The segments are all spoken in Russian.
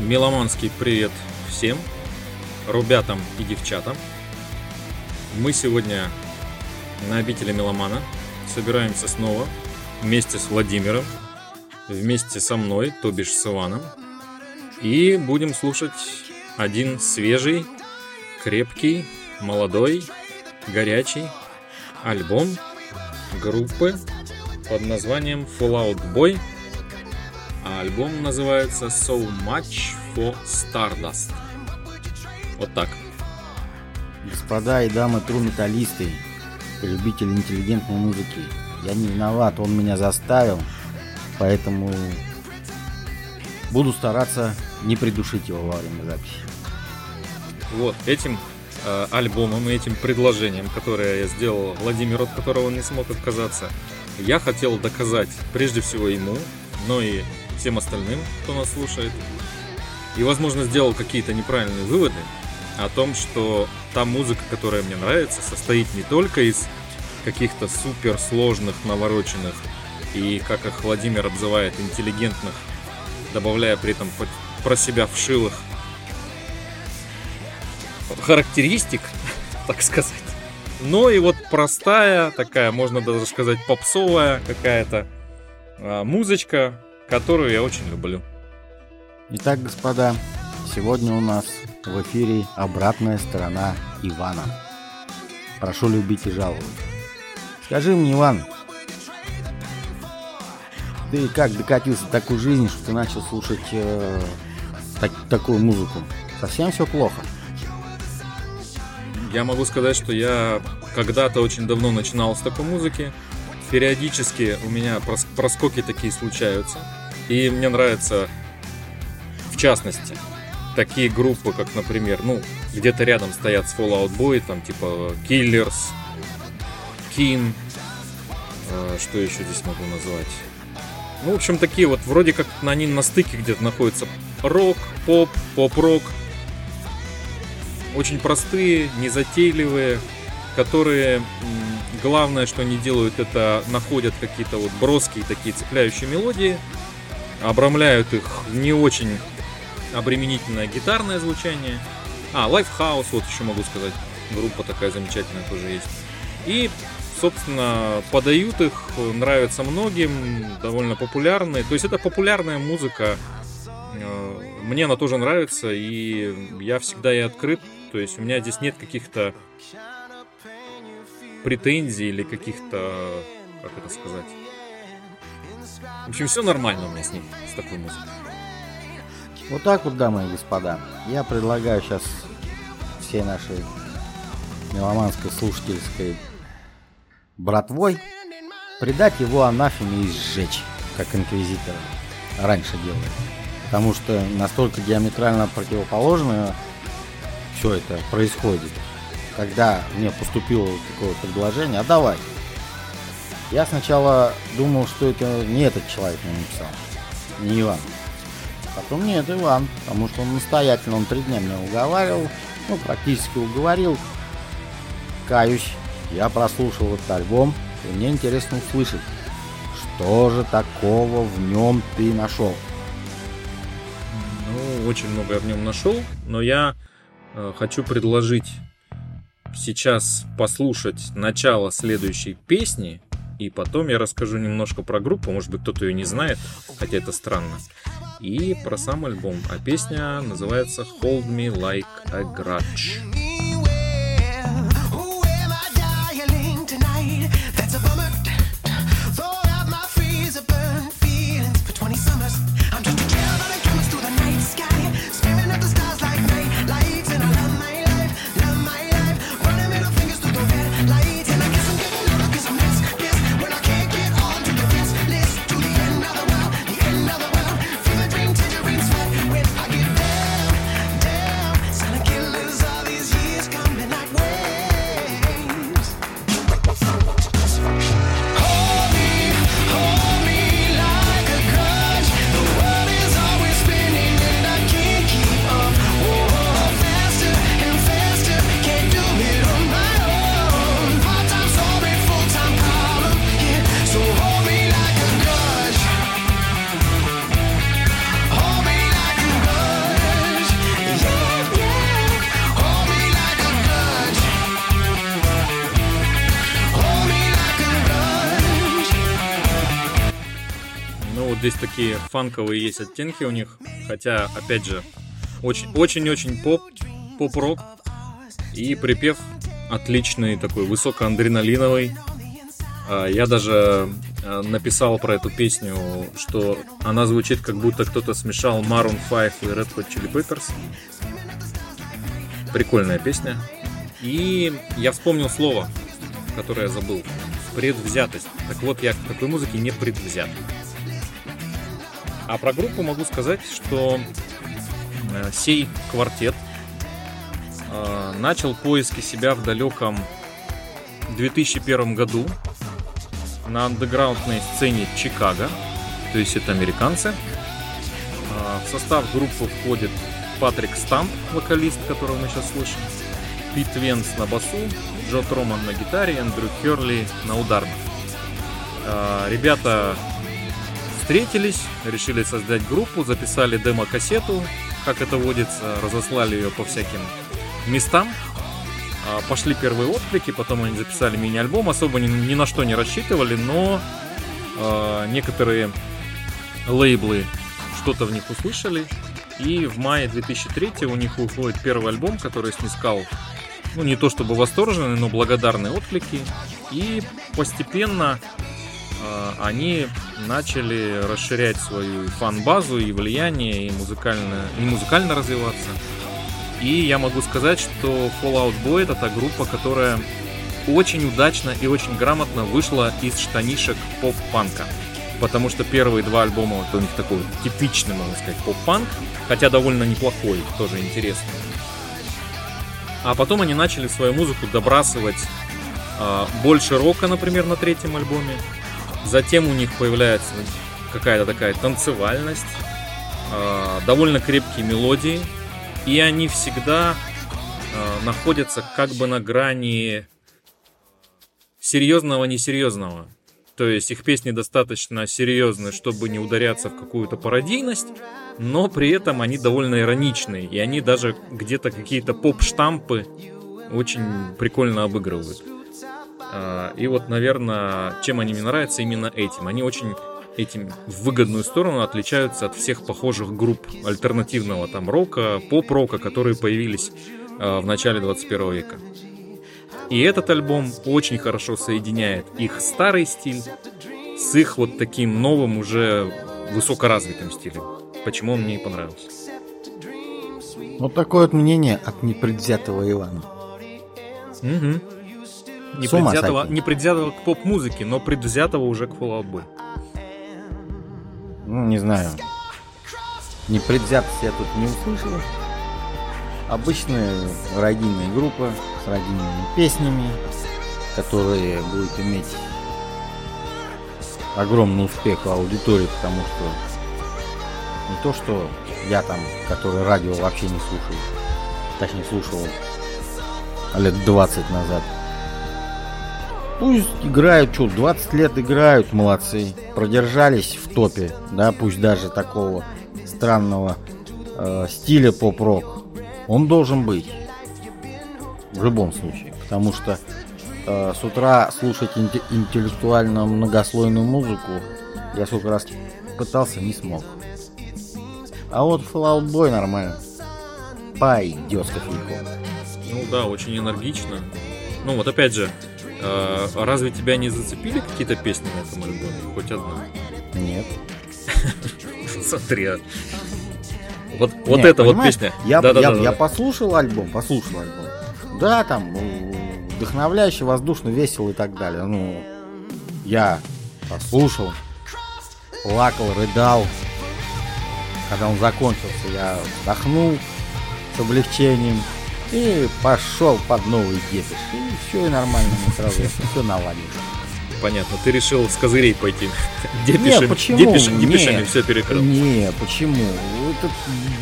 Меломанский привет всем, ребятам и девчатам. Мы сегодня на обители Меломана собираемся снова вместе с Владимиром, вместе со мной, то бишь с Иваном. И будем слушать один свежий, крепкий, молодой, горячий альбом группы под названием Fallout Boy – а альбом называется So Much for Stardust. Вот так. Господа и дамы тру-металлисты, любители интеллигентной музыки, я не виноват, он меня заставил, поэтому буду стараться не придушить его во время записи. Вот, этим э, альбомом и этим предложением, которое я сделал Владимиру, от которого он не смог отказаться, я хотел доказать прежде всего ему, но и всем остальным, кто нас слушает. И, возможно, сделал какие-то неправильные выводы о том, что та музыка, которая мне нравится, состоит не только из каких-то суперсложных, навороченных и, как их Владимир обзывает, интеллигентных, добавляя при этом про себя вшилых характеристик, так сказать. Но и вот простая, такая, можно даже сказать, попсовая какая-то а, музычка, которую я очень люблю. Итак, господа, сегодня у нас в эфире обратная сторона Ивана. Прошу любить и жаловать. Скажи мне, Иван, ты как докатился в такую жизнь, что ты начал слушать э, так, такую музыку? Совсем все плохо? Я могу сказать, что я когда-то очень давно начинал с такой музыки. Периодически у меня проскоки такие случаются. И мне нравится, в частности, такие группы, как, например, ну, где-то рядом стоят с Fallout Boy, там, типа Killers, King, э, что еще здесь могу назвать? Ну, в общем, такие вот, вроде как они на стыке где-то находятся. Рок, поп, поп-рок. Очень простые, незатейливые, которые, главное, что они делают, это находят какие-то вот броские такие цепляющие мелодии, обрамляют их не очень обременительное гитарное звучание. А, Lifehouse, вот еще могу сказать, группа такая замечательная тоже есть. И, собственно, подают их, нравятся многим, довольно популярные. То есть это популярная музыка, э, мне она тоже нравится, и я всегда и открыт. То есть у меня здесь нет каких-то претензий или каких-то, как это сказать, в общем, все нормально у меня с ним, с такой музыкой. Вот так вот, дамы и господа. Я предлагаю сейчас всей нашей меломанской слушательской братвой предать его анафеме и сжечь, как инквизитор раньше делали. Потому что настолько диаметрально противоположно все это происходит. Когда мне поступило такое предложение, а давай, я сначала думал, что это не этот человек мне написал, не Иван. Потом нет, Иван, потому что он настоятельно, он три дня меня уговаривал, ну, практически уговорил. Каюсь, я прослушал этот альбом, и мне интересно услышать, что же такого в нем ты нашел. Ну, очень много я в нем нашел, но я э, хочу предложить сейчас послушать начало следующей песни, и потом я расскажу немножко про группу, может быть кто-то ее не знает, хотя это странно. И про сам альбом. А песня называется Hold Me Like a Grudge. Здесь такие фанковые есть оттенки у них. Хотя, опять же, очень-очень поп, поп-рок. И припев отличный, такой высокоадреналиновый. А, я даже а, написал про эту песню, что она звучит как будто кто-то смешал Maroon 5 и Red Hot Chili Peppers. Прикольная песня. И я вспомнил слово, которое я забыл. Предвзятость. Так вот, я к такой музыке не предвзят. А про группу могу сказать, что э, сей квартет э, начал поиски себя в далеком 2001 году на андеграундной сцене Чикаго, то есть это американцы. Э, в состав группы входит Патрик Стамп, вокалист, которого мы сейчас слышим, Пит Венс на басу, Джо Троман на гитаре, Эндрю Херли на ударном. А, ребята встретились, решили создать группу, записали демо-кассету, как это водится, разослали ее по всяким местам. А, пошли первые отклики, потом они записали мини-альбом, особо ни, ни на что не рассчитывали, но э, некоторые лейблы что-то в них услышали. И в мае 2003 у них уходит первый альбом, который снискал ну, не то чтобы восторженные, но благодарные отклики. И постепенно они начали расширять свою фан-базу и влияние, и музыкально, и музыкально развиваться. И я могу сказать, что Fallout Boy это та группа, которая очень удачно и очень грамотно вышла из штанишек поп-панка. Потому что первые два альбома это у них такой типичный, можно сказать, поп-панк, хотя довольно неплохой, тоже интересный. А потом они начали свою музыку добрасывать э, больше рока, например, на третьем альбоме. Затем у них появляется какая-то такая танцевальность, э, довольно крепкие мелодии. И они всегда э, находятся как бы на грани серьезного-несерьезного. То есть их песни достаточно серьезные, чтобы не ударяться в какую-то пародийность, но при этом они довольно ироничные, и они даже где-то какие-то поп-штампы очень прикольно обыгрывают. А, и вот, наверное, чем они мне нравятся именно этим. Они очень этим в выгодную сторону отличаются от всех похожих групп альтернативного там рока, поп-рока, которые появились а, в начале 21 века. И этот альбом очень хорошо соединяет их старый стиль с их вот таким новым уже высокоразвитым стилем. Почему он мне и понравился. Вот такое вот мнение от непредвзятого Ивана. Угу. Непредвзятого, непредвзятого к поп-музыке, но предвзятого уже к Fallout Boy. Ну, не знаю. Непредвзятость я тут не услышал. Обычная родийная группа с родийными песнями, которые будут иметь огромный успех в аудитории, потому что не то, что я там, который радио вообще не слушал, точнее слушал лет 20 назад. Пусть играют, что, 20 лет играют, молодцы. Продержались в топе, да, пусть даже такого странного э, стиля поп-рок он должен быть. В любом случае. Потому что э, с утра слушать инте- интеллектуально многослойную музыку я сколько раз пытался, не смог. А вот Fallout Boy нормально. Пойдет с кофейком. Ну да, очень энергично. Ну вот опять же, разве тебя не зацепили какие-то песни на этом альбоме? Хоть одна? Нет. Смотри, а. Вот, вот Нет, эта вот песня. Я, да, да, я, да, я да. послушал альбом, послушал альбом. Да, там вдохновляющий, воздушно, весело и так далее. Ну, я послушал, плакал, рыдал. Когда он закончился, я вздохнул с облегчением и пошел под новый депиш. И все, и нормально, сразу все наладилось понятно. Ты решил с козырей пойти. Депишами, не, почему? Депиш, депишами не, все перекрыл. Не, почему? Это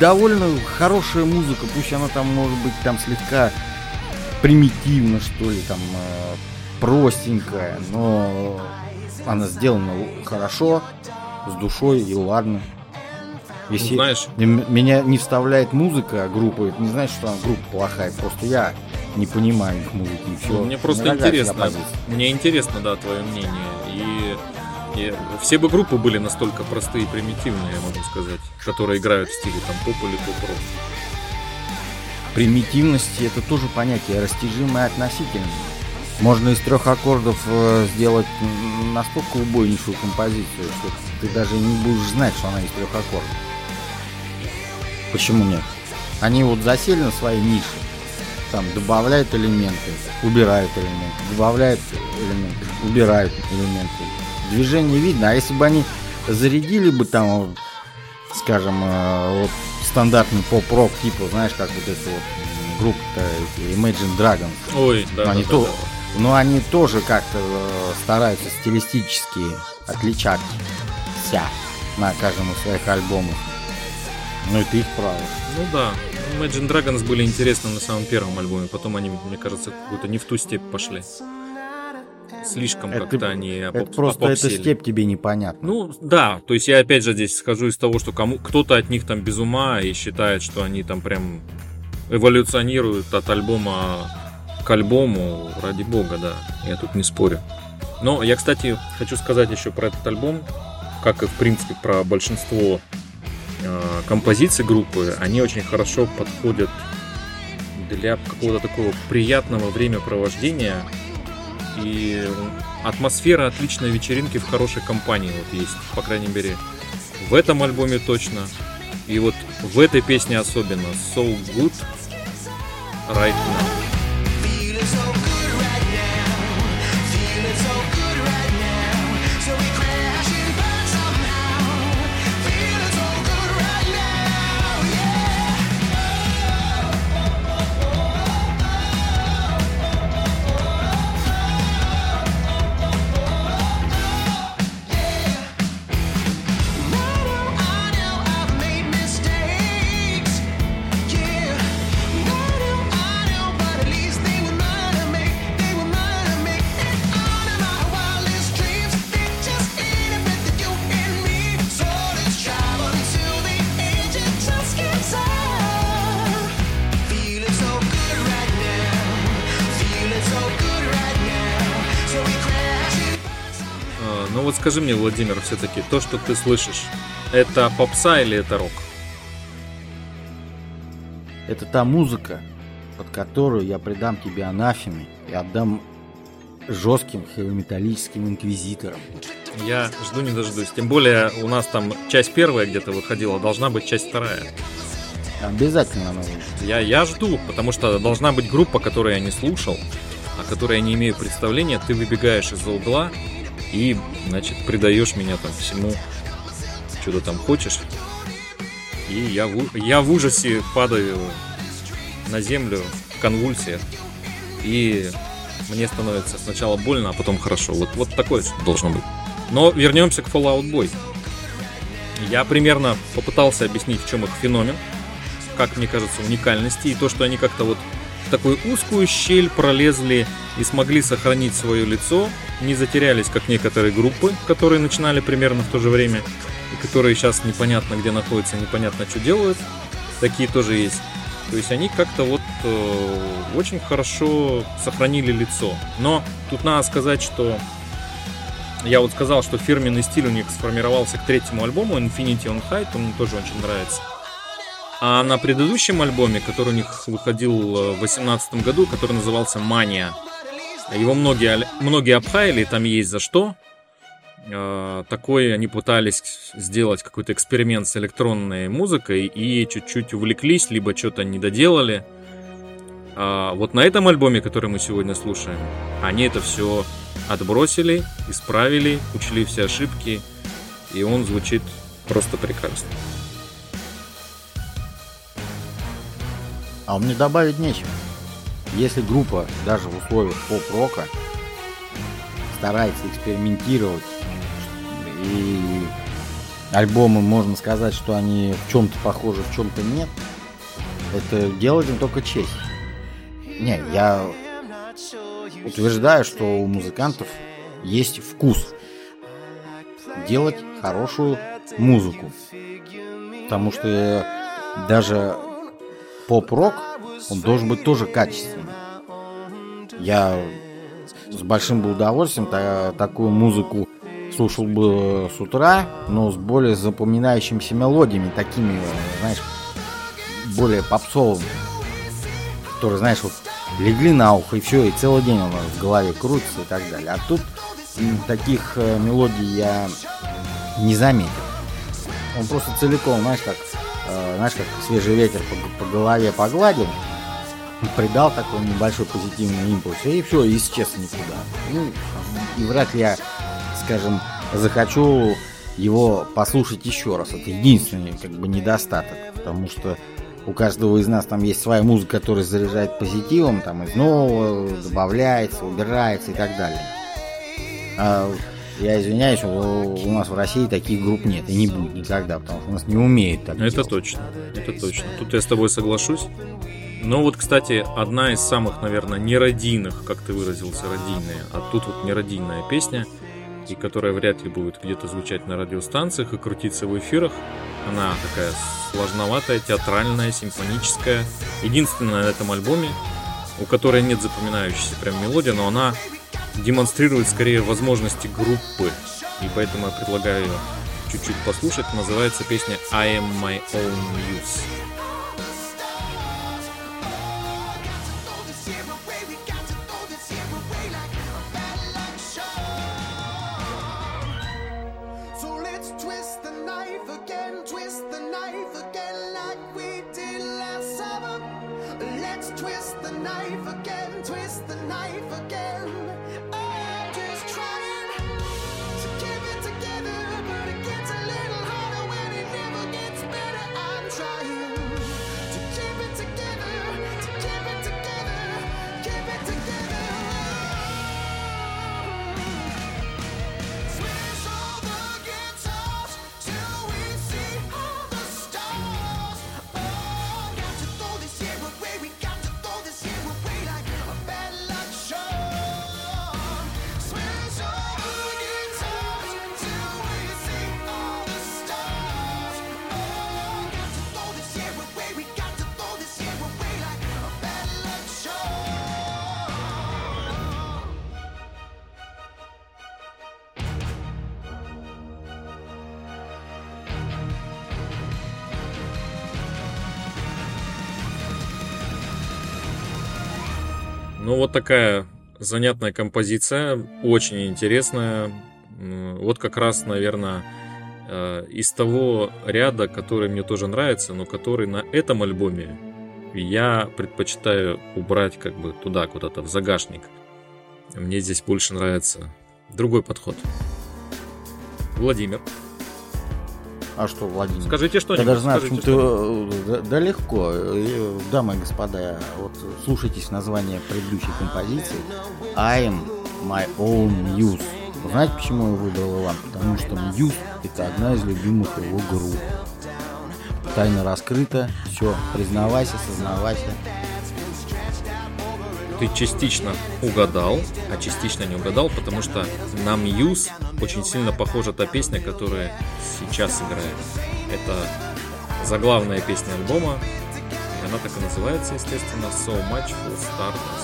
довольно хорошая музыка, пусть она там может быть там слегка примитивно, что ли, там э, простенькая, но она сделана хорошо, с душой и ладно. Если ну, знаешь, меня не вставляет музыка группы, это не значит, что она группа плохая. Просто я не понимаю их музыки и все. Мне просто интересно. Мне интересно, да, твое мнение. И И все бы группы были настолько простые и примитивные, я могу сказать, которые играют в стиле там поп или поп-рок. Примитивности это тоже понятие растяжимое относительно. Можно из трех аккордов э, сделать настолько убойнейшую композицию, что ты даже не будешь знать, что она из трех аккордов. Почему нет? Они вот засели на своей нише, там добавляют элементы, убирают элементы, добавляют элементы, убирают элементы. Движение видно, а если бы они зарядили бы там, скажем, э, вот стандартный поп-рок, типа, знаешь, как вот эта вот группа Imagine Dragons. Ой, да, они да, то, да, да. но они тоже как-то э, стараются стилистически отличаться на каждом из своих альбомов. Ну, это их право. Ну да, Imagine Dragons были интересны на самом первом альбоме, потом они, мне кажется, какую-то не в ту степь пошли. Слишком Это- как-то они Это опоп- просто эта степь тебе непонятна. Ну, да, то есть я опять же здесь схожу из того, что кому кто-то от них там без ума и считает, что они там прям эволюционируют от альбома к альбому, ради бога, да, я тут не спорю. Но я, кстати, хочу сказать еще про этот альбом, как и в принципе про большинство э, композиций группы, они очень хорошо подходят для какого-то такого приятного времяпровождения и атмосфера отличной вечеринки в хорошей компании вот есть, по крайней мере, в этом альбоме точно. И вот в этой песне особенно So Good Right Now. Скажи мне, Владимир, все-таки то, что ты слышишь, это попса или это рок? Это та музыка, под которую я придам тебе анафеме и отдам жестким хэви-металлическим инквизиторам. Я жду не дождусь. Тем более у нас там часть первая где-то выходила, должна быть часть вторая. Обязательно надо. Я, я жду, потому что должна быть группа, которую я не слушал, о которой я не имею представления. Ты выбегаешь из-за угла и, значит, предаешь меня там всему, что ты там хочешь. И я в, я в ужасе падаю на землю в конвульсиях. И мне становится сначала больно, а потом хорошо. Вот, вот такое должно быть. Но вернемся к Fallout Boy. Я примерно попытался объяснить, в чем их феномен как мне кажется, уникальности и то, что они как-то вот в такую узкую щель пролезли и смогли сохранить свое лицо, не затерялись, как некоторые группы, которые начинали примерно в то же время и которые сейчас непонятно где находятся, непонятно что делают. Такие тоже есть. То есть они как-то вот э, очень хорошо сохранили лицо. Но тут надо сказать, что я вот сказал, что фирменный стиль у них сформировался к третьему альбому Infinity on Height, он мне тоже очень нравится. А на предыдущем альбоме, который у них выходил э, в 2018 году, который назывался «Мания», его многие, многие обхаяли, там есть за что. Э, Такой они пытались сделать какой-то эксперимент с электронной музыкой и чуть-чуть увлеклись, либо что-то не доделали. А вот на этом альбоме, который мы сегодня слушаем, они это все отбросили, исправили, учли все ошибки, и он звучит просто прекрасно. А мне добавить нечего. Если группа даже в условиях поп-рока старается экспериментировать и альбомы можно сказать, что они в чем-то похожи, в чем-то нет, это делать им только честь. Не, я утверждаю, что у музыкантов есть вкус делать хорошую музыку. Потому что даже поп-рок, он должен быть тоже качественным. Я с большим бы удовольствием та- такую музыку слушал бы с утра, но с более запоминающимися мелодиями, такими, знаешь, более попсовыми. Которые, знаешь, вот легли на ухо и все, и целый день у нас в голове крутится и так далее. А тут таких э, мелодий я не заметил. Он просто целиком, знаешь, как, э, знаешь, как свежий ветер по, по голове погладил, придал такой небольшой позитивный импульс, и все, исчез никуда. Ну, и вряд ли я, скажем, захочу его послушать еще раз. Это единственный как бы недостаток, потому что у каждого из нас там есть своя музыка, которая заряжает позитивом, там из нового добавляется, убирается и так далее. А я извиняюсь, у у нас в России таких групп нет и не будет никогда, потому что у нас не умеют так Это делать. точно, это точно. Тут я с тобой соглашусь. Но вот, кстати, одна из самых, наверное, нерадийных, как ты выразился, радийная, а тут вот нерадийная песня, и которая вряд ли будет где-то звучать на радиостанциях и крутиться в эфирах. Она такая сложноватая, театральная, симфоническая. Единственная на этом альбоме, у которой нет запоминающейся прям мелодии, но она демонстрирует скорее возможности группы. И поэтому я предлагаю ее чуть-чуть послушать. Называется песня I am my own muse. Twist the knife again, twist the knife again. Ну, вот такая занятная композиция, очень интересная. Вот как раз, наверное, э, из того ряда, который мне тоже нравится, но который на этом альбоме я предпочитаю убрать как бы туда, куда-то в загашник. Мне здесь больше нравится другой подход. Владимир, А что, Владимир? скажите Я что-нибудь. даже знаю, скажите ты... что-нибудь. э, Да, да легко. Дамы и господа, вот слушайтесь название предыдущей композиции I am my own muse. Знаете, почему я выбрал Иван? Потому что Muse это одна из любимых его групп. Тайна раскрыта, все, признавайся, сознавайся. Ты частично угадал, а частично не угадал, потому что на Muse очень сильно похожа та песня, которая сейчас играет. Это заглавная песня альбома, и она так и называется, естественно, So Much for Stardust.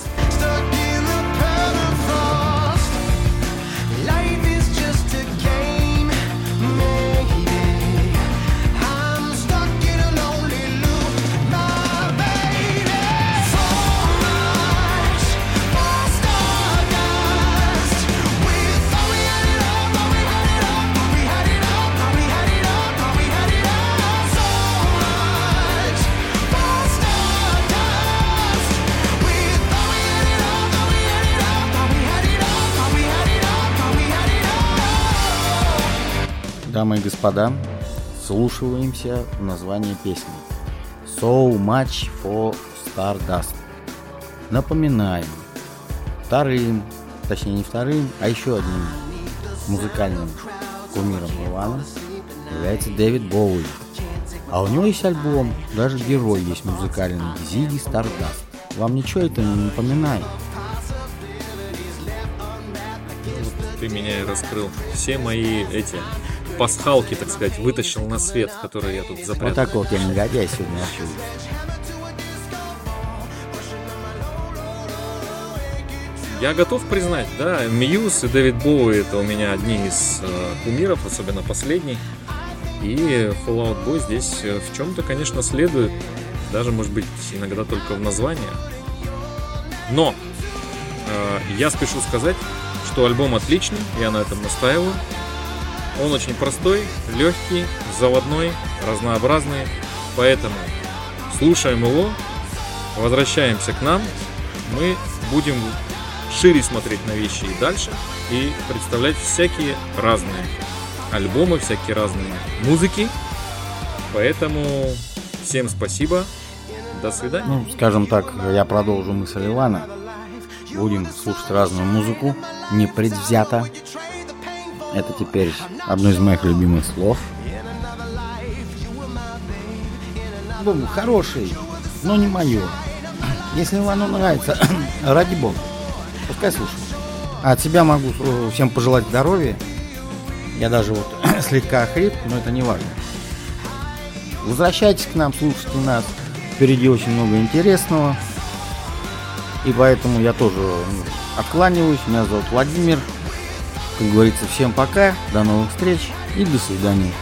Дамы и господа, слушаемся в название песни So Much for Stardust. Напоминаем, вторым, точнее не вторым, а еще одним музыкальным кумиром Ивана является Дэвид Боуи. А у него есть альбом, даже герой есть музыкальный, Зиги Стардаст. Вам ничего это не напоминает? Ты меня и раскрыл. Все мои эти пасхалки, так сказать, вытащил на свет, которые я тут Вот запрятал. так вот я негодяй сегодня общаюсь. я готов признать, да, Мьюз и Дэвид Боуи это у меня одни из э, кумиров, особенно последний. И Fallout Boy здесь э, в чем-то, конечно, следует, даже, может быть, иногда только в названии. Но э, я спешу сказать, что альбом отличный, я на этом настаиваю. Он очень простой, легкий, заводной, разнообразный, поэтому слушаем его, возвращаемся к нам, мы будем шире смотреть на вещи и дальше, и представлять всякие разные альбомы, всякие разные музыки. Поэтому всем спасибо, до свидания. Ну, скажем так, я продолжу мысль Ивана. Будем слушать разную музыку, непредвзято. Это теперь одно из моих любимых слов. Альбом хороший, но не мое. Если Ивану нравится, ради бога, пускай слушает. А от себя могу э, всем пожелать здоровья. Я даже вот слегка охрип, но это не важно. Возвращайтесь к нам, слушайте нас. Впереди очень много интересного. И поэтому я тоже ну, откланиваюсь. Меня зовут Владимир. Как говорится, всем пока, до новых встреч и до свидания.